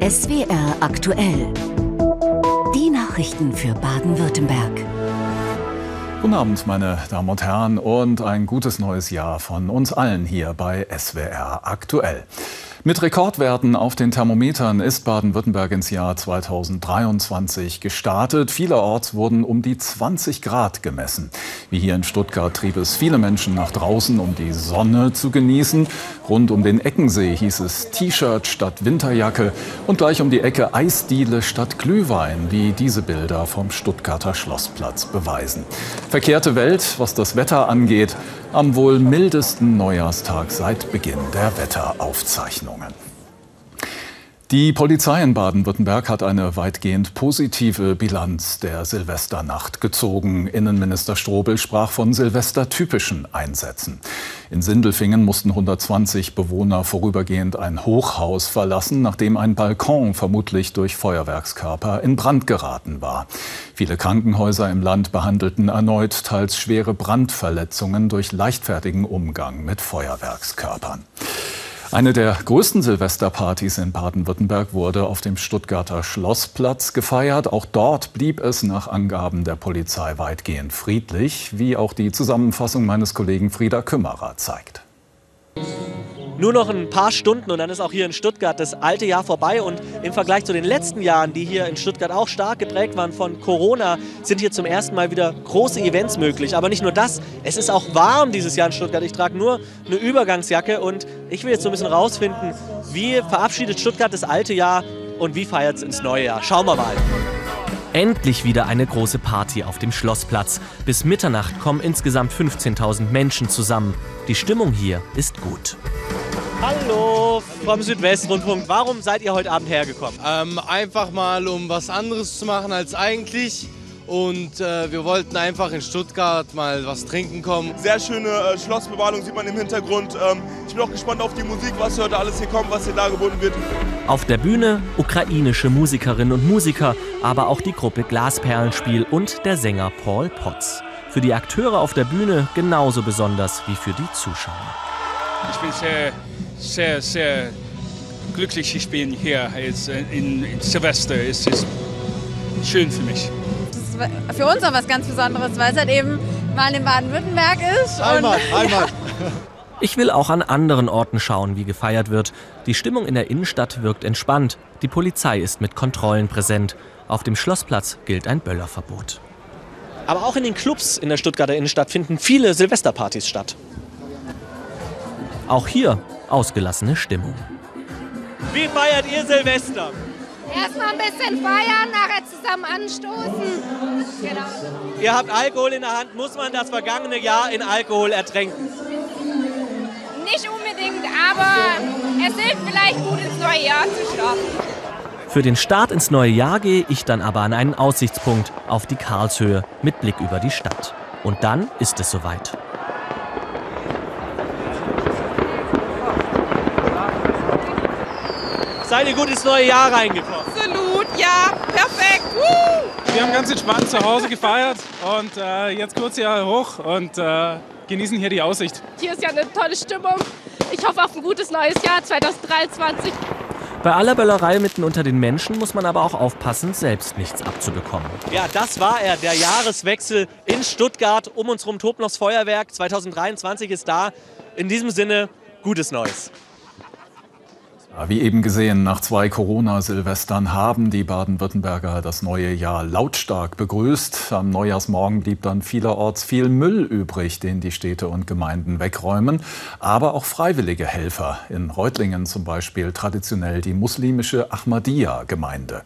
SWR aktuell. Die Nachrichten für Baden-Württemberg. Guten Abend, meine Damen und Herren, und ein gutes neues Jahr von uns allen hier bei SWR aktuell. Mit Rekordwerten auf den Thermometern ist Baden-Württemberg ins Jahr 2023 gestartet. Vielerorts wurden um die 20 Grad gemessen. Wie hier in Stuttgart trieb es viele Menschen nach draußen, um die Sonne zu genießen. Rund um den Eckensee hieß es T-Shirt statt Winterjacke und gleich um die Ecke Eisdiele statt Glühwein, wie diese Bilder vom Stuttgarter Schlossplatz beweisen. Verkehrte Welt, was das Wetter angeht, am wohl mildesten Neujahrstag seit Beginn der Wetteraufzeichnungen. Die Polizei in Baden-Württemberg hat eine weitgehend positive Bilanz der Silvesternacht gezogen. Innenminister Strobel sprach von silvestertypischen Einsätzen. In Sindelfingen mussten 120 Bewohner vorübergehend ein Hochhaus verlassen, nachdem ein Balkon vermutlich durch Feuerwerkskörper in Brand geraten war. Viele Krankenhäuser im Land behandelten erneut teils schwere Brandverletzungen durch leichtfertigen Umgang mit Feuerwerkskörpern. Eine der größten Silvesterpartys in Baden-Württemberg wurde auf dem Stuttgarter Schlossplatz gefeiert. Auch dort blieb es nach Angaben der Polizei weitgehend friedlich, wie auch die Zusammenfassung meines Kollegen Frieder Kümmerer zeigt. Nur noch ein paar Stunden und dann ist auch hier in Stuttgart das alte Jahr vorbei. Und im Vergleich zu den letzten Jahren, die hier in Stuttgart auch stark geprägt waren von Corona, sind hier zum ersten Mal wieder große Events möglich. Aber nicht nur das, es ist auch warm dieses Jahr in Stuttgart. Ich trage nur eine Übergangsjacke und ich will jetzt so ein bisschen rausfinden, wie verabschiedet Stuttgart das alte Jahr und wie feiert es ins neue Jahr. Schauen wir mal. Endlich wieder eine große Party auf dem Schlossplatz. Bis Mitternacht kommen insgesamt 15.000 Menschen zusammen. Die Stimmung hier ist gut. Hallo vom Südwestrundfunk. Warum seid ihr heute Abend hergekommen? Ähm, einfach mal, um was anderes zu machen als eigentlich. Und äh, wir wollten einfach in Stuttgart mal was trinken kommen. Sehr schöne äh, Schlossbemalung sieht man im Hintergrund. Ähm, ich bin auch gespannt auf die Musik, was heute alles hier kommt, was hier dargeboten wird. Auf der Bühne ukrainische Musikerinnen und Musiker, aber auch die Gruppe Glasperlenspiel und der Sänger Paul Potts. Für die Akteure auf der Bühne genauso besonders wie für die Zuschauer. Ich bin sehr, sehr, sehr glücklich, ich bin hier jetzt in, in Silvester. Es ist schön für mich für uns auch was ganz Besonderes, weil es halt eben mal in Baden-Württemberg ist. Einmal, einmal. Ich will auch an anderen Orten schauen, wie gefeiert wird. Die Stimmung in der Innenstadt wirkt entspannt. Die Polizei ist mit Kontrollen präsent. Auf dem Schlossplatz gilt ein Böllerverbot. Aber auch in den Clubs in der Stuttgarter Innenstadt finden viele Silvesterpartys statt. Auch hier ausgelassene Stimmung. Wie feiert ihr Silvester? Erstmal ein bisschen feiern, nachher zusammen anstoßen. Genau. Ihr habt Alkohol in der Hand. Muss man das vergangene Jahr in Alkohol ertränken? Nicht unbedingt, aber es hilft vielleicht gut ins neue Jahr zu starten. Für den Start ins neue Jahr gehe ich dann aber an einen Aussichtspunkt auf die Karlshöhe mit Blick über die Stadt. Und dann ist es soweit. Seid ihr gut ins neue Jahr reingekommen? Absolut, ja, perfekt. Woo! Wir haben ganz entspannt zu Hause gefeiert und äh, jetzt kurz hier hoch und äh, genießen hier die Aussicht. Hier ist ja eine tolle Stimmung. Ich hoffe auf ein gutes neues Jahr 2023. Bei aller Böllerei mitten unter den Menschen muss man aber auch aufpassen, selbst nichts abzubekommen. Ja, das war er, der Jahreswechsel in Stuttgart. Um uns herum tobt noch das Feuerwerk. 2023 ist da. In diesem Sinne, gutes Neues. Wie eben gesehen, nach zwei Corona-Silvestern haben die Baden-Württemberger das neue Jahr lautstark begrüßt. Am Neujahrsmorgen blieb dann vielerorts viel Müll übrig, den die Städte und Gemeinden wegräumen. Aber auch freiwillige Helfer. In Reutlingen zum Beispiel traditionell die muslimische Ahmadiyya-Gemeinde.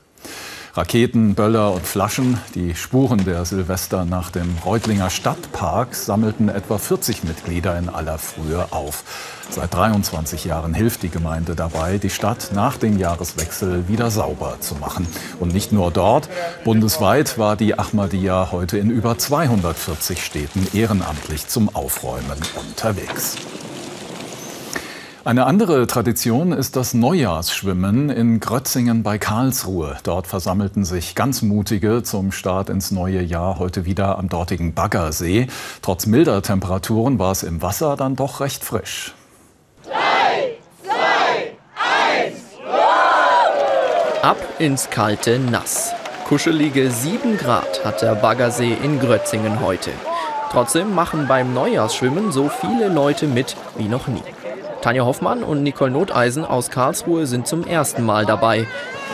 Raketen, Böller und Flaschen, die Spuren der Silvester nach dem Reutlinger Stadtpark sammelten etwa 40 Mitglieder in aller Frühe auf. Seit 23 Jahren hilft die Gemeinde dabei, die Stadt nach dem Jahreswechsel wieder sauber zu machen. Und nicht nur dort. Bundesweit war die Ahmadiyya heute in über 240 Städten ehrenamtlich zum Aufräumen unterwegs. Eine andere Tradition ist das Neujahrsschwimmen in Grötzingen bei Karlsruhe. Dort versammelten sich ganz mutige zum Start ins neue Jahr heute wieder am dortigen Baggersee. Trotz milder Temperaturen war es im Wasser dann doch recht frisch. Drei, zwei, Ab ins kalte Nass. Kuschelige 7 Grad hat der Baggersee in Grötzingen heute. Trotzdem machen beim Neujahrsschwimmen so viele Leute mit wie noch nie. Tanja Hoffmann und Nicole Noteisen aus Karlsruhe sind zum ersten Mal dabei.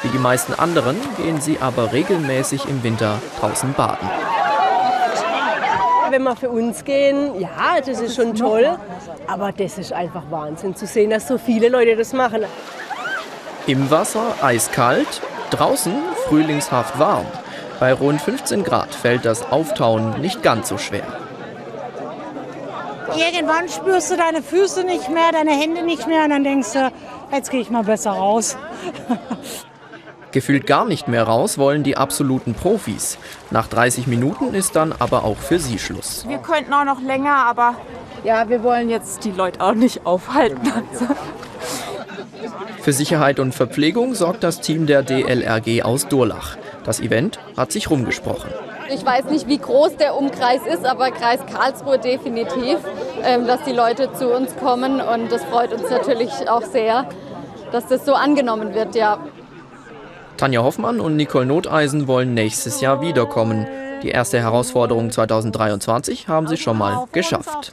Wie die meisten anderen gehen sie aber regelmäßig im Winter draußen baden. Wenn wir für uns gehen, ja, das ist schon toll. Aber das ist einfach Wahnsinn zu sehen, dass so viele Leute das machen. Im Wasser eiskalt, draußen frühlingshaft warm. Bei rund 15 Grad fällt das Auftauen nicht ganz so schwer. Irgendwann spürst du deine Füße nicht mehr, deine Hände nicht mehr und dann denkst du, jetzt gehe ich mal besser raus. Gefühlt gar nicht mehr raus wollen die absoluten Profis. Nach 30 Minuten ist dann aber auch für sie Schluss. Wir könnten auch noch länger, aber ja, wir wollen jetzt die Leute auch nicht aufhalten. Also. Für Sicherheit und Verpflegung sorgt das Team der DLRG aus Durlach. Das Event hat sich rumgesprochen. Ich weiß nicht, wie groß der Umkreis ist, aber Kreis Karlsruhe definitiv, ähm, dass die Leute zu uns kommen. Und das freut uns natürlich auch sehr, dass das so angenommen wird, ja. Tanja Hoffmann und Nicole Noteisen wollen nächstes Jahr wiederkommen. Die erste Herausforderung 2023 haben sie schon mal geschafft.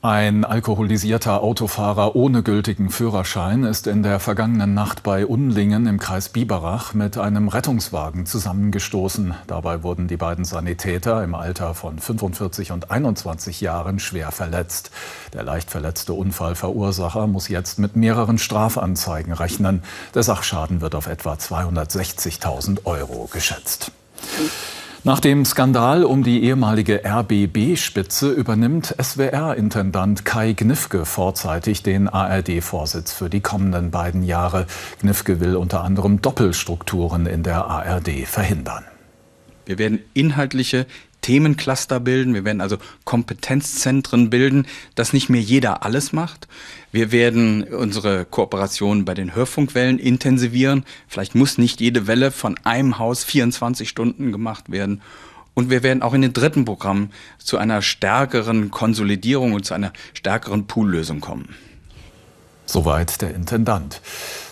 Ein alkoholisierter Autofahrer ohne gültigen Führerschein ist in der vergangenen Nacht bei Unlingen im Kreis Biberach mit einem Rettungswagen zusammengestoßen. Dabei wurden die beiden Sanitäter im Alter von 45 und 21 Jahren schwer verletzt. Der leicht verletzte Unfallverursacher muss jetzt mit mehreren Strafanzeigen rechnen. Der Sachschaden wird auf etwa 260.000 Euro geschätzt. Nach dem Skandal um die ehemalige RBB-Spitze übernimmt SWR-Intendant Kai Gnifke vorzeitig den ARD-Vorsitz für die kommenden beiden Jahre. Gnifke will unter anderem Doppelstrukturen in der ARD verhindern. Wir werden inhaltliche Themencluster bilden, wir werden also Kompetenzzentren bilden, dass nicht mehr jeder alles macht. Wir werden unsere Kooperation bei den Hörfunkwellen intensivieren. Vielleicht muss nicht jede Welle von einem Haus 24 Stunden gemacht werden. Und wir werden auch in den dritten Programmen zu einer stärkeren Konsolidierung und zu einer stärkeren Poollösung kommen. Soweit der Intendant.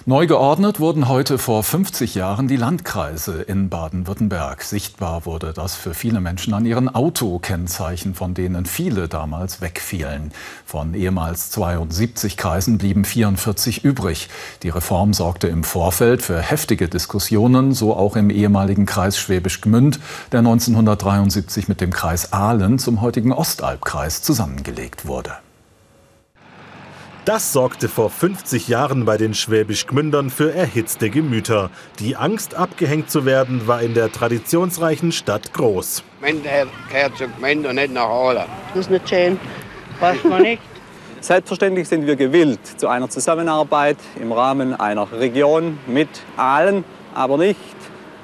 Neu geordnet wurden heute vor 50 Jahren die Landkreise in Baden-Württemberg. Sichtbar wurde das für viele Menschen an ihren Autokennzeichen, von denen viele damals wegfielen. Von ehemals 72 Kreisen blieben 44 übrig. Die Reform sorgte im Vorfeld für heftige Diskussionen, so auch im ehemaligen Kreis Schwäbisch Gmünd, der 1973 mit dem Kreis Aalen zum heutigen Ostalbkreis zusammengelegt wurde. Das sorgte vor 50 Jahren bei den Schwäbisch-Gmündern für erhitzte Gemüter. Die Angst, abgehängt zu werden, war in der traditionsreichen Stadt groß. Gemeinde gehört zur Gemeinde und nicht nach Aalen. Das ist nicht schön. Passt man nicht. Selbstverständlich sind wir gewillt zu einer Zusammenarbeit im Rahmen einer Region mit Aalen, aber nicht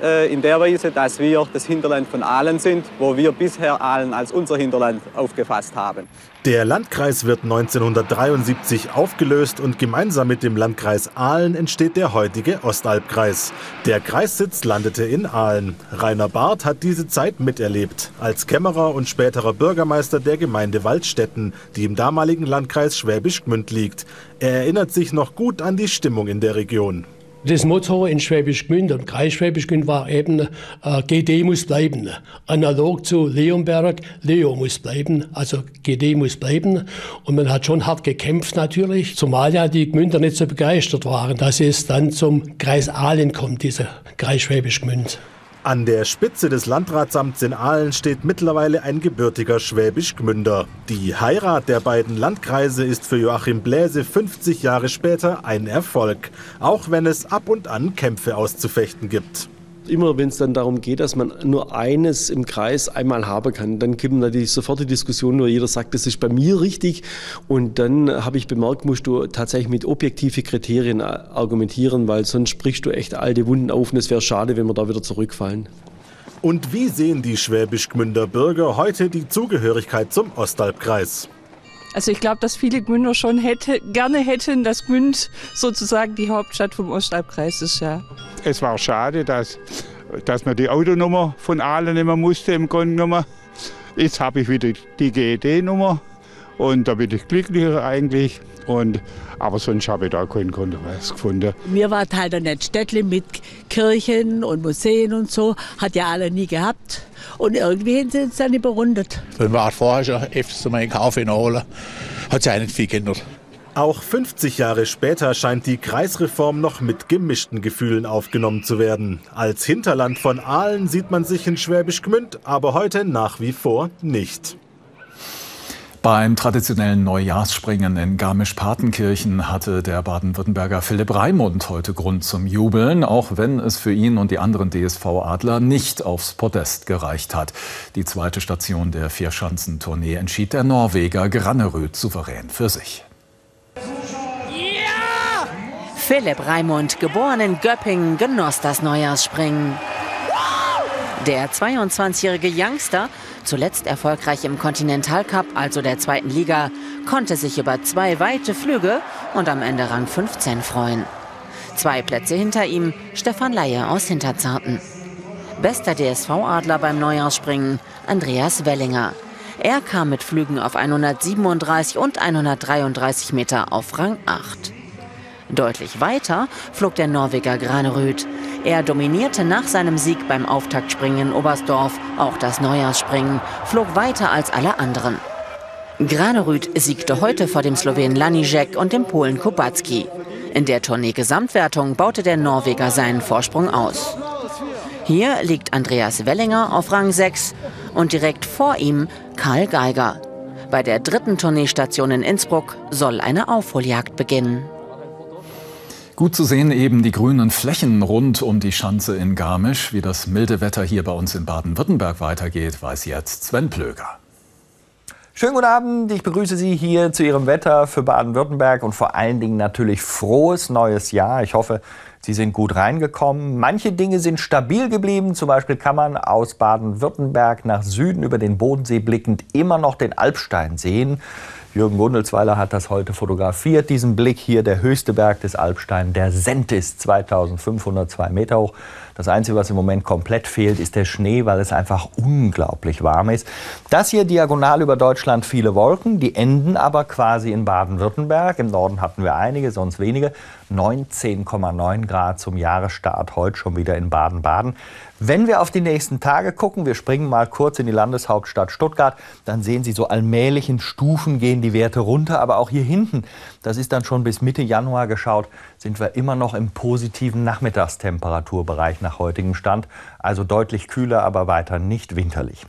äh, in der Weise, dass wir das Hinterland von Aalen sind, wo wir bisher Aalen als unser Hinterland aufgefasst haben. Der Landkreis wird 1973 aufgelöst und gemeinsam mit dem Landkreis Aalen entsteht der heutige Ostalbkreis. Der Kreissitz landete in Aalen. Rainer Barth hat diese Zeit miterlebt, als Kämmerer und späterer Bürgermeister der Gemeinde Waldstätten, die im damaligen Landkreis Schwäbisch Gmünd liegt. Er erinnert sich noch gut an die Stimmung in der Region. Das Motto in Schwäbisch Gmünd und Kreis Schwäbisch Gmünd war eben, äh, GD muss bleiben. Analog zu Leonberg, Leo muss bleiben, also GD muss bleiben. Und man hat schon hart gekämpft natürlich, zumal ja die Gmünder nicht so begeistert waren, dass es dann zum Kreis Aalen kommt, dieser Kreis Schwäbisch Gmünd. An der Spitze des Landratsamts in Aalen steht mittlerweile ein gebürtiger Schwäbisch-Gmünder. Die Heirat der beiden Landkreise ist für Joachim Bläse 50 Jahre später ein Erfolg, auch wenn es ab und an Kämpfe auszufechten gibt. Immer wenn es dann darum geht, dass man nur eines im Kreis einmal haben kann, dann kommt natürlich sofort die Diskussion, nur jeder sagt, das ist bei mir richtig. Und dann habe ich bemerkt, musst du tatsächlich mit objektiven Kriterien argumentieren, weil sonst sprichst du echt alte Wunden auf und es wäre schade, wenn wir da wieder zurückfallen. Und wie sehen die Schwäbisch-Gmünder Bürger heute die Zugehörigkeit zum Ostalbkreis? Also ich glaube, dass viele Gmünder schon hätte, gerne hätten, dass Gmünd sozusagen die Hauptstadt vom Ostalbkreis ist. Ja. Es war schade, dass, dass man die Autonummer von Aalen nehmen musste im Grunde genommen. Jetzt habe ich wieder die GED-Nummer und da bin ich glücklicher eigentlich. Und, aber sonst habe ich da keinen Kontrovers gefunden. Mir war halt ein Städtle mit Kirchen und Museen und so, hat ja alle nie gehabt. Und irgendwie sind sie dann überrundet. Wenn wir vorher schon öfters mal in Kaffee holen, hat sich auch nicht viel geändert. Auch 50 Jahre später scheint die Kreisreform noch mit gemischten Gefühlen aufgenommen zu werden. Als Hinterland von Aalen sieht man sich in Schwäbisch Gmünd, aber heute nach wie vor nicht. Beim traditionellen Neujahrsspringen in Garmisch-Partenkirchen hatte der Baden-Württemberger Philipp Raimund heute Grund zum Jubeln, auch wenn es für ihn und die anderen DSV-Adler nicht aufs Podest gereicht hat. Die zweite Station der Vierschanzentournee entschied der Norweger Granneröd souverän für sich. Philipp Raimund, geboren in Göppingen, genoss das Neujahrsspringen. Der 22-jährige Youngster, zuletzt erfolgreich im Continental also der zweiten Liga, konnte sich über zwei weite Flüge und am Ende Rang 15 freuen. Zwei Plätze hinter ihm Stefan Laie aus Hinterzarten. Bester DSV-Adler beim Neujahrsspringen Andreas Wellinger. Er kam mit Flügen auf 137 und 133 Meter auf Rang 8. Deutlich weiter flog der Norweger Granerüd. Er dominierte nach seinem Sieg beim Auftaktspringen in Oberstdorf auch das Neujahrsspringen, flog weiter als alle anderen. Granerüd siegte heute vor dem Slowenen Lanijek und dem Polen Kubacki. In der Tournee-Gesamtwertung baute der Norweger seinen Vorsprung aus. Hier liegt Andreas Wellinger auf Rang 6 und direkt vor ihm Karl Geiger. Bei der dritten Tourneestation in Innsbruck soll eine Aufholjagd beginnen. Gut zu sehen eben die grünen Flächen rund um die Schanze in Garmisch. Wie das milde Wetter hier bei uns in Baden-Württemberg weitergeht, weiß jetzt Sven Plöger. Schönen guten Abend, ich begrüße Sie hier zu Ihrem Wetter für Baden-Württemberg und vor allen Dingen natürlich frohes neues Jahr. Ich hoffe, Sie sind gut reingekommen. Manche Dinge sind stabil geblieben. Zum Beispiel kann man aus Baden-Württemberg nach Süden über den Bodensee blickend immer noch den Alpstein sehen. Jürgen Gundelsweiler hat das heute fotografiert. Diesen Blick hier, der höchste Berg des Alpstein, der Sentis, 2502 Meter hoch. Das Einzige, was im Moment komplett fehlt, ist der Schnee, weil es einfach unglaublich warm ist. Das hier diagonal über Deutschland viele Wolken, die enden aber quasi in Baden-Württemberg. Im Norden hatten wir einige, sonst wenige. 19,9 Grad zum Jahresstart heute schon wieder in Baden-Baden. Wenn wir auf die nächsten Tage gucken, wir springen mal kurz in die Landeshauptstadt Stuttgart, dann sehen Sie so allmählich in Stufen gehen die Werte runter. Aber auch hier hinten, das ist dann schon bis Mitte Januar geschaut, sind wir immer noch im positiven Nachmittagstemperaturbereich nach heutigem Stand. Also deutlich kühler, aber weiter nicht winterlich.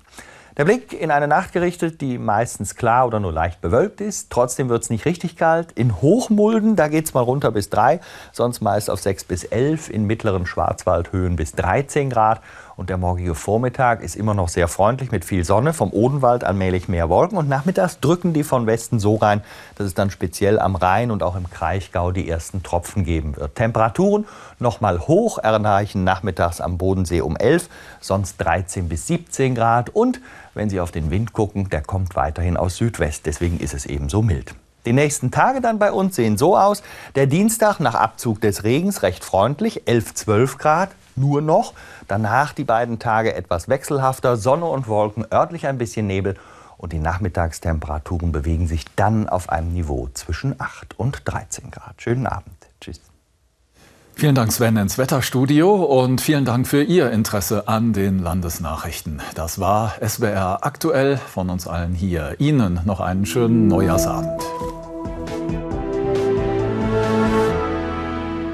Der Blick in eine Nacht gerichtet, die meistens klar oder nur leicht bewölkt ist. Trotzdem wird es nicht richtig kalt. In Hochmulden, da geht es mal runter bis 3, sonst meist auf 6 bis 11. In mittleren Schwarzwaldhöhen bis 13 Grad. Und der morgige Vormittag ist immer noch sehr freundlich mit viel Sonne. Vom Odenwald allmählich mehr Wolken. Und nachmittags drücken die von Westen so rein, dass es dann speziell am Rhein und auch im Kraichgau die ersten Tropfen geben wird. Temperaturen noch mal hoch erreichen nachmittags am Bodensee um 11, sonst 13 bis 17 Grad. Und wenn Sie auf den Wind gucken, der kommt weiterhin aus Südwest. Deswegen ist es eben so mild. Die nächsten Tage dann bei uns sehen so aus. Der Dienstag nach Abzug des Regens recht freundlich, 11, 12 Grad nur noch. Danach die beiden Tage etwas wechselhafter, Sonne und Wolken, örtlich ein bisschen Nebel und die Nachmittagstemperaturen bewegen sich dann auf einem Niveau zwischen 8 und 13 Grad. Schönen Abend. Tschüss. Vielen Dank, Sven, ins Wetterstudio und vielen Dank für Ihr Interesse an den Landesnachrichten. Das war SWR aktuell von uns allen hier. Ihnen noch einen schönen Neujahrsabend.